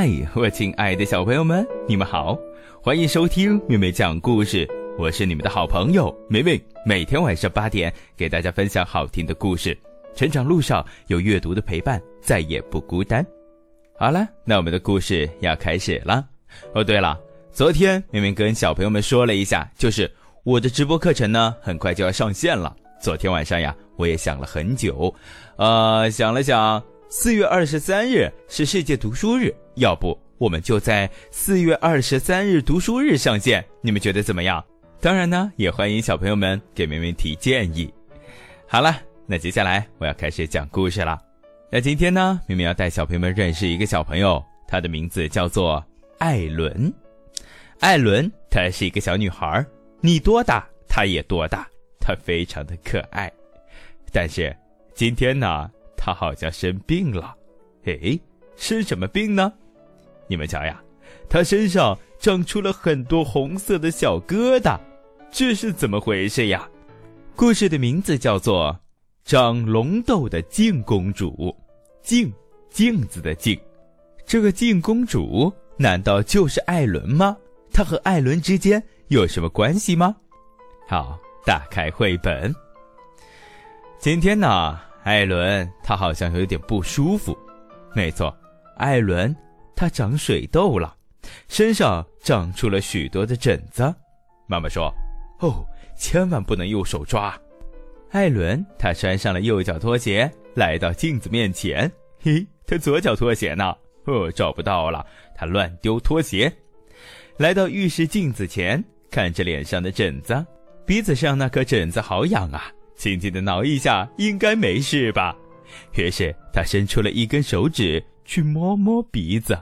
嗨，我亲爱的小朋友们，你们好，欢迎收听妹妹讲故事。我是你们的好朋友梅梅，每天晚上八点给大家分享好听的故事。成长路上有阅读的陪伴，再也不孤单。好了，那我们的故事要开始了。哦，对了，昨天明明跟小朋友们说了一下，就是我的直播课程呢，很快就要上线了。昨天晚上呀，我也想了很久，呃，想了想。四月二十三日是世界读书日，要不我们就在四月二十三日读书日上线？你们觉得怎么样？当然呢，也欢迎小朋友们给明明提建议。好了，那接下来我要开始讲故事了。那今天呢，明明要带小朋友们认识一个小朋友，她的名字叫做艾伦。艾伦她是一个小女孩，你多大她也多大，她非常的可爱。但是今天呢？她好像生病了，哎，生什么病呢？你们瞧呀，他身上长出了很多红色的小疙瘩，这是怎么回事呀？故事的名字叫做《长龙痘的镜公主》，镜，镜子的镜。这个镜公主难道就是艾伦吗？她和艾伦之间有什么关系吗？好，打开绘本。今天呢？艾伦他好像有点不舒服，没错，艾伦他长水痘了，身上长出了许多的疹子。妈妈说：“哦，千万不能用手抓。”艾伦他穿上了右脚拖鞋，来到镜子面前。嘿，他左脚拖鞋呢？哦，找不到了，他乱丢拖鞋。来到浴室镜子前，看着脸上的疹子，鼻子上那颗疹子好痒啊。轻轻的挠一下，应该没事吧？于是他伸出了一根手指去摸摸鼻子。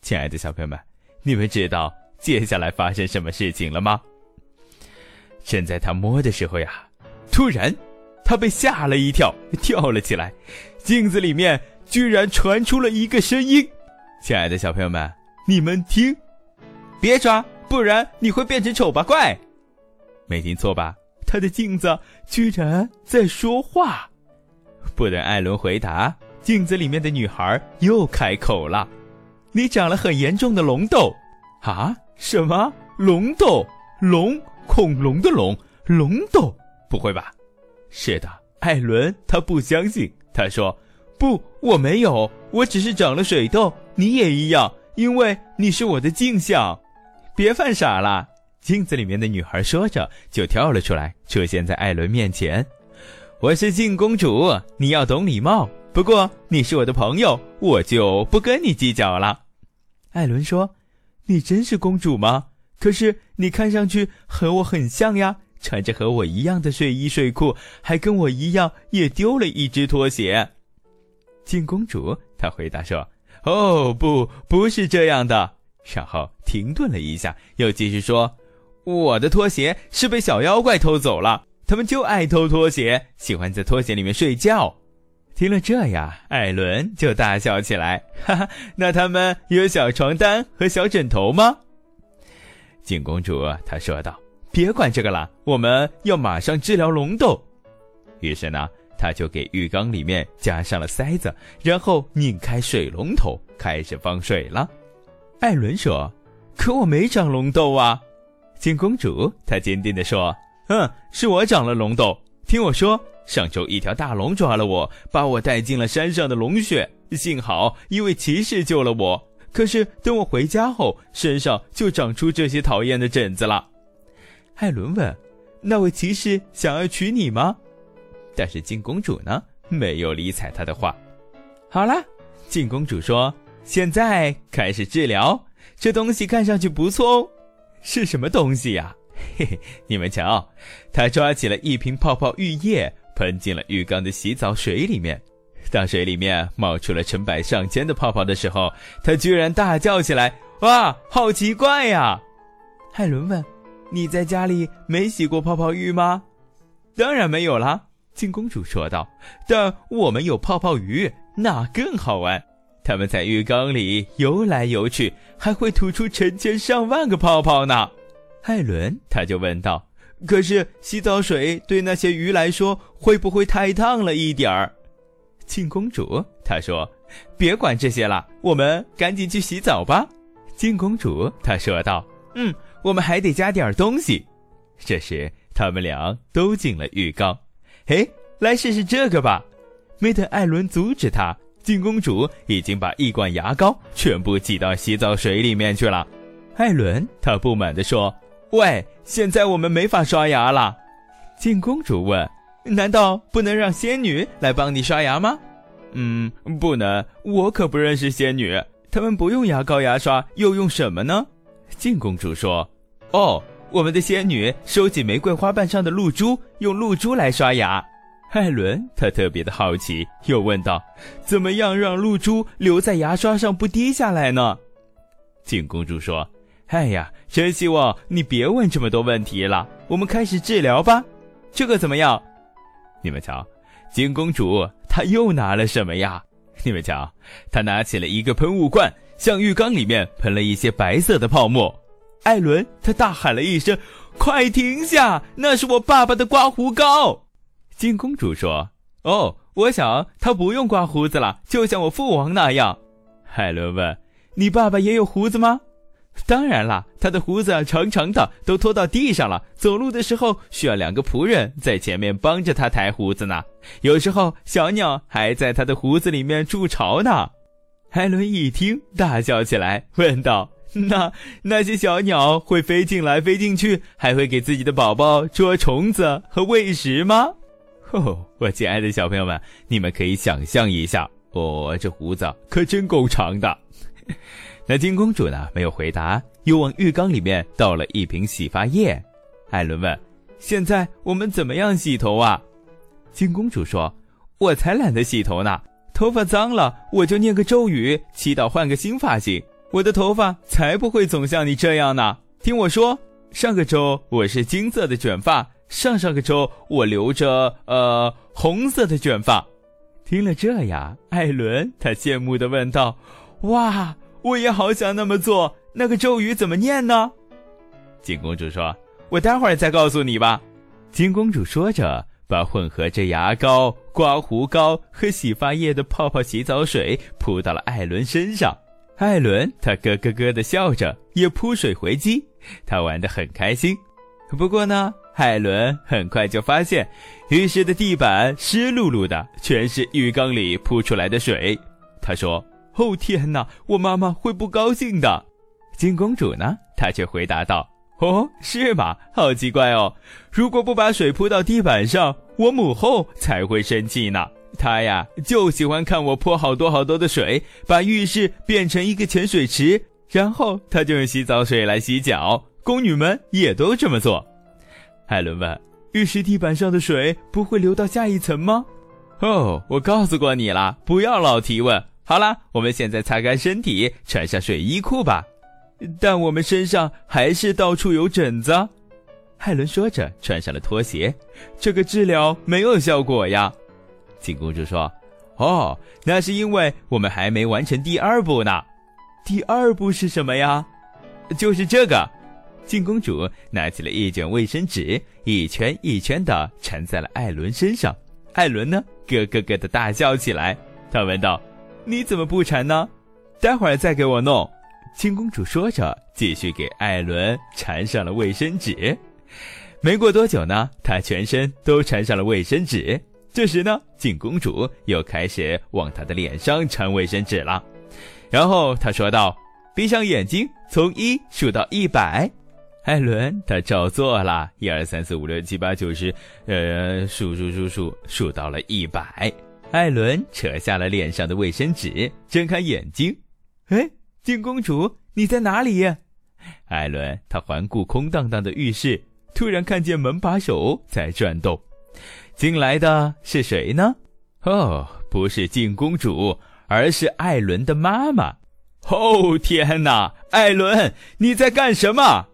亲爱的小朋友们，你们知道接下来发生什么事情了吗？正在他摸的时候呀，突然他被吓了一跳，跳了起来。镜子里面居然传出了一个声音：“亲爱的小朋友们，你们听，别抓，不然你会变成丑八怪。”没听错吧？他的镜子居然在说话，不等艾伦回答，镜子里面的女孩又开口了：“你长了很严重的龙痘，啊？什么龙痘？龙？恐龙的龙？龙痘？不会吧？是的，艾伦他不相信，他说：不，我没有，我只是长了水痘，你也一样，因为你是我的镜像，别犯傻了。”镜子里面的女孩说着，就跳了出来，出现在艾伦面前。我是镜公主，你要懂礼貌。不过你是我的朋友，我就不跟你计较了。艾伦说：“你真是公主吗？可是你看上去和我很像呀，穿着和我一样的睡衣睡裤，还跟我一样也丢了一只拖鞋。”镜公主她回答说：“哦，不，不是这样的。”然后停顿了一下，又继续说。我的拖鞋是被小妖怪偷走了，他们就爱偷拖鞋，喜欢在拖鞋里面睡觉。听了这呀，艾伦就大笑起来，哈哈，那他们有小床单和小枕头吗？景公主她说道：“别管这个了，我们要马上治疗龙痘。”于是呢，她就给浴缸里面加上了塞子，然后拧开水龙头，开始放水了。艾伦说：“可我没长龙痘啊。”金公主，她坚定地说：“嗯，是我长了龙痘。听我说，上周一条大龙抓了我，把我带进了山上的龙穴。幸好一位骑士救了我。可是等我回家后，身上就长出这些讨厌的疹子了。”艾伦问：“那位骑士想要娶你吗？”但是金公主呢，没有理睬他的话。好了，金公主说：“现在开始治疗，这东西看上去不错哦。”是什么东西呀？嘿嘿，你们瞧，他抓起了一瓶泡泡浴液，喷进了浴缸的洗澡水里面。当水里面冒出了成百上千的泡泡的时候，他居然大叫起来：“哇，好奇怪呀！”海伦问：“你在家里没洗过泡泡浴吗？”“当然没有啦。”金公主说道。“但我们有泡泡鱼，那更好玩。”他们在浴缸里游来游去，还会吐出成千上万个泡泡呢。艾伦他就问道：“可是洗澡水对那些鱼来说会不会太烫了一点儿？”庆公主她说：“别管这些了，我们赶紧去洗澡吧。”金公主她说道。“嗯，我们还得加点东西。”这时，他们俩都进了浴缸。嘿，来试试这个吧。没等艾伦阻止他，金公主已经把一管牙膏全部挤到洗澡水里面去了。艾伦他不满地说：“喂，现在我们没法刷牙了。”金公主问：“难道不能让仙女来帮你刷牙吗？”“嗯，不能，我可不认识仙女，她们不用牙膏牙刷，又用什么呢？”靖公主说：“哦，我们的仙女收集玫瑰花瓣上的露珠，用露珠来刷牙。”艾伦他特别的好奇，又问道：“怎么样让露珠留在牙刷上不滴下来呢？”靖公主说：“哎呀，真希望你别问这么多问题了，我们开始治疗吧。这个怎么样？你们瞧，金公主她又拿了什么呀？你们瞧，她拿起了一个喷雾罐，向浴缸里面喷了一些白色的泡沫。艾伦他大喊了一声：‘快停下！那是我爸爸的刮胡膏。’”金公主说：“哦，我想他不用刮胡子了，就像我父王那样。”海伦问：“你爸爸也有胡子吗？”“当然啦，他的胡子长长的，都拖到地上了。走路的时候需要两个仆人在前面帮着他抬胡子呢。有时候小鸟还在他的胡子里面筑巢呢。”艾伦一听，大笑起来，问道：“那那些小鸟会飞进来飞进去，还会给自己的宝宝捉虫子和喂食吗？”哦，我亲爱的小朋友们，你们可以想象一下，哦，这胡子可真够长的。那金公主呢？没有回答，又往浴缸里面倒了一瓶洗发液。艾伦问：“现在我们怎么样洗头啊？”金公主说：“我才懒得洗头呢，头发脏了，我就念个咒语，祈祷换个新发型，我的头发才不会总像你这样呢。听我说，上个周我是金色的卷发。”上上个周，我留着呃红色的卷发。听了这呀，艾伦他羡慕地问道：“哇，我也好想那么做。那个咒语怎么念呢？”金公主说：“我待会儿再告诉你吧。”金公主说着，把混合着牙膏、刮胡膏和洗发液的泡泡洗澡水扑到了艾伦身上。艾伦他咯咯咯的笑着，也扑水回击，他玩得很开心。不过呢。艾伦很快就发现，浴室的地板湿漉漉的，全是浴缸里扑出来的水。他说：“哦天哪，我妈妈会不高兴的。”金公主呢？她却回答道：“哦，是吗？好奇怪哦！如果不把水泼到地板上，我母后才会生气呢。她呀，就喜欢看我泼好多好多的水，把浴室变成一个潜水池，然后她就用洗澡水来洗脚。宫女们也都这么做。”艾伦问：“浴室地板上的水不会流到下一层吗？”“哦，我告诉过你了，不要老提问。”“好了，我们现在擦干身体，穿上睡衣裤吧。”“但我们身上还是到处有疹子。”艾伦说着，穿上了拖鞋。“这个治疗没有效果呀。”金公主说。“哦，那是因为我们还没完成第二步呢。第二步是什么呀？就是这个。”金公主拿起了一卷卫生纸，一圈一圈的缠在了艾伦身上。艾伦呢，咯咯咯的大笑起来。他问道：“你怎么不缠呢？待会儿再给我弄。”金公主说着，继续给艾伦缠上了卫生纸。没过多久呢，她全身都缠上了卫生纸。这时呢，金公主又开始往他的脸上缠卫生纸了。然后她说道：“闭上眼睛，从一数到一百。”艾伦他照做了，一二三四五六七八九十，呃，数数数数数到了一百。艾伦扯下了脸上的卫生纸，睁开眼睛，哎，金公主，你在哪里？艾伦他环顾空荡荡的浴室，突然看见门把手在转动，进来的是谁呢？哦，不是金公主，而是艾伦的妈妈。哦，天哪，艾伦，你在干什么？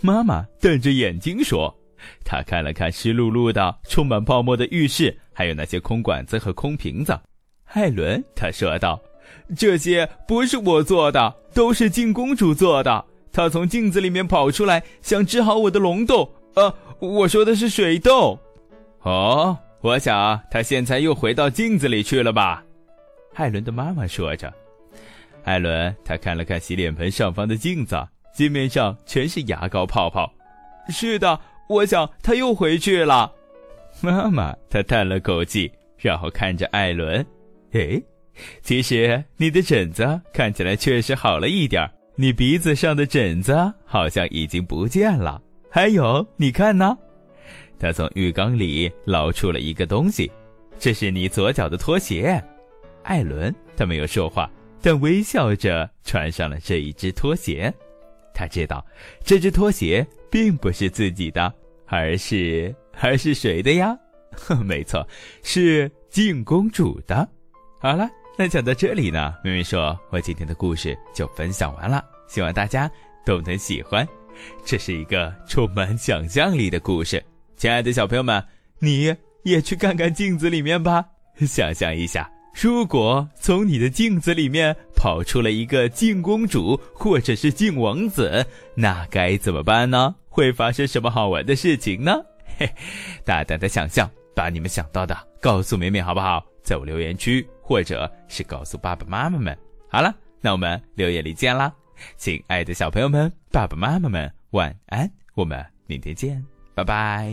妈妈瞪着眼睛说：“她看了看湿漉漉的、充满泡沫的浴室，还有那些空管子和空瓶子。”艾伦他说道：“这些不是我做的，都是镜公主做的。她从镜子里面跑出来，想治好我的龙洞。呃，我说的是水痘。哦，我想她现在又回到镜子里去了吧？”艾伦的妈妈说着。艾伦他看了看洗脸盆上方的镜子，镜面上全是牙膏泡泡。是的，我想他又回去了。妈妈她叹了口气，然后看着艾伦：“诶，其实你的疹子看起来确实好了一点你鼻子上的疹子好像已经不见了。还有，你看呢？”他从浴缸里捞出了一个东西，这是你左脚的拖鞋。艾伦他没有说话，但微笑着穿上了这一只拖鞋。他知道，这只拖鞋并不是自己的，而是而是谁的呀？哼 没错，是靖公主的。好了，那讲到这里呢，妹妹说，我今天的故事就分享完了，希望大家都能喜欢。这是一个充满想象力的故事，亲爱的小朋友们，你也去看看镜子里面吧，想象一下。如果从你的镜子里面跑出了一个靖公主或者是靖王子，那该怎么办呢？会发生什么好玩的事情呢？嘿，大胆的想象，把你们想到的告诉美美好不好？在我留言区，或者是告诉爸爸妈妈们。好了，那我们留言里见啦，亲爱的小朋友们，爸爸妈妈们晚安，我们明天见，拜拜。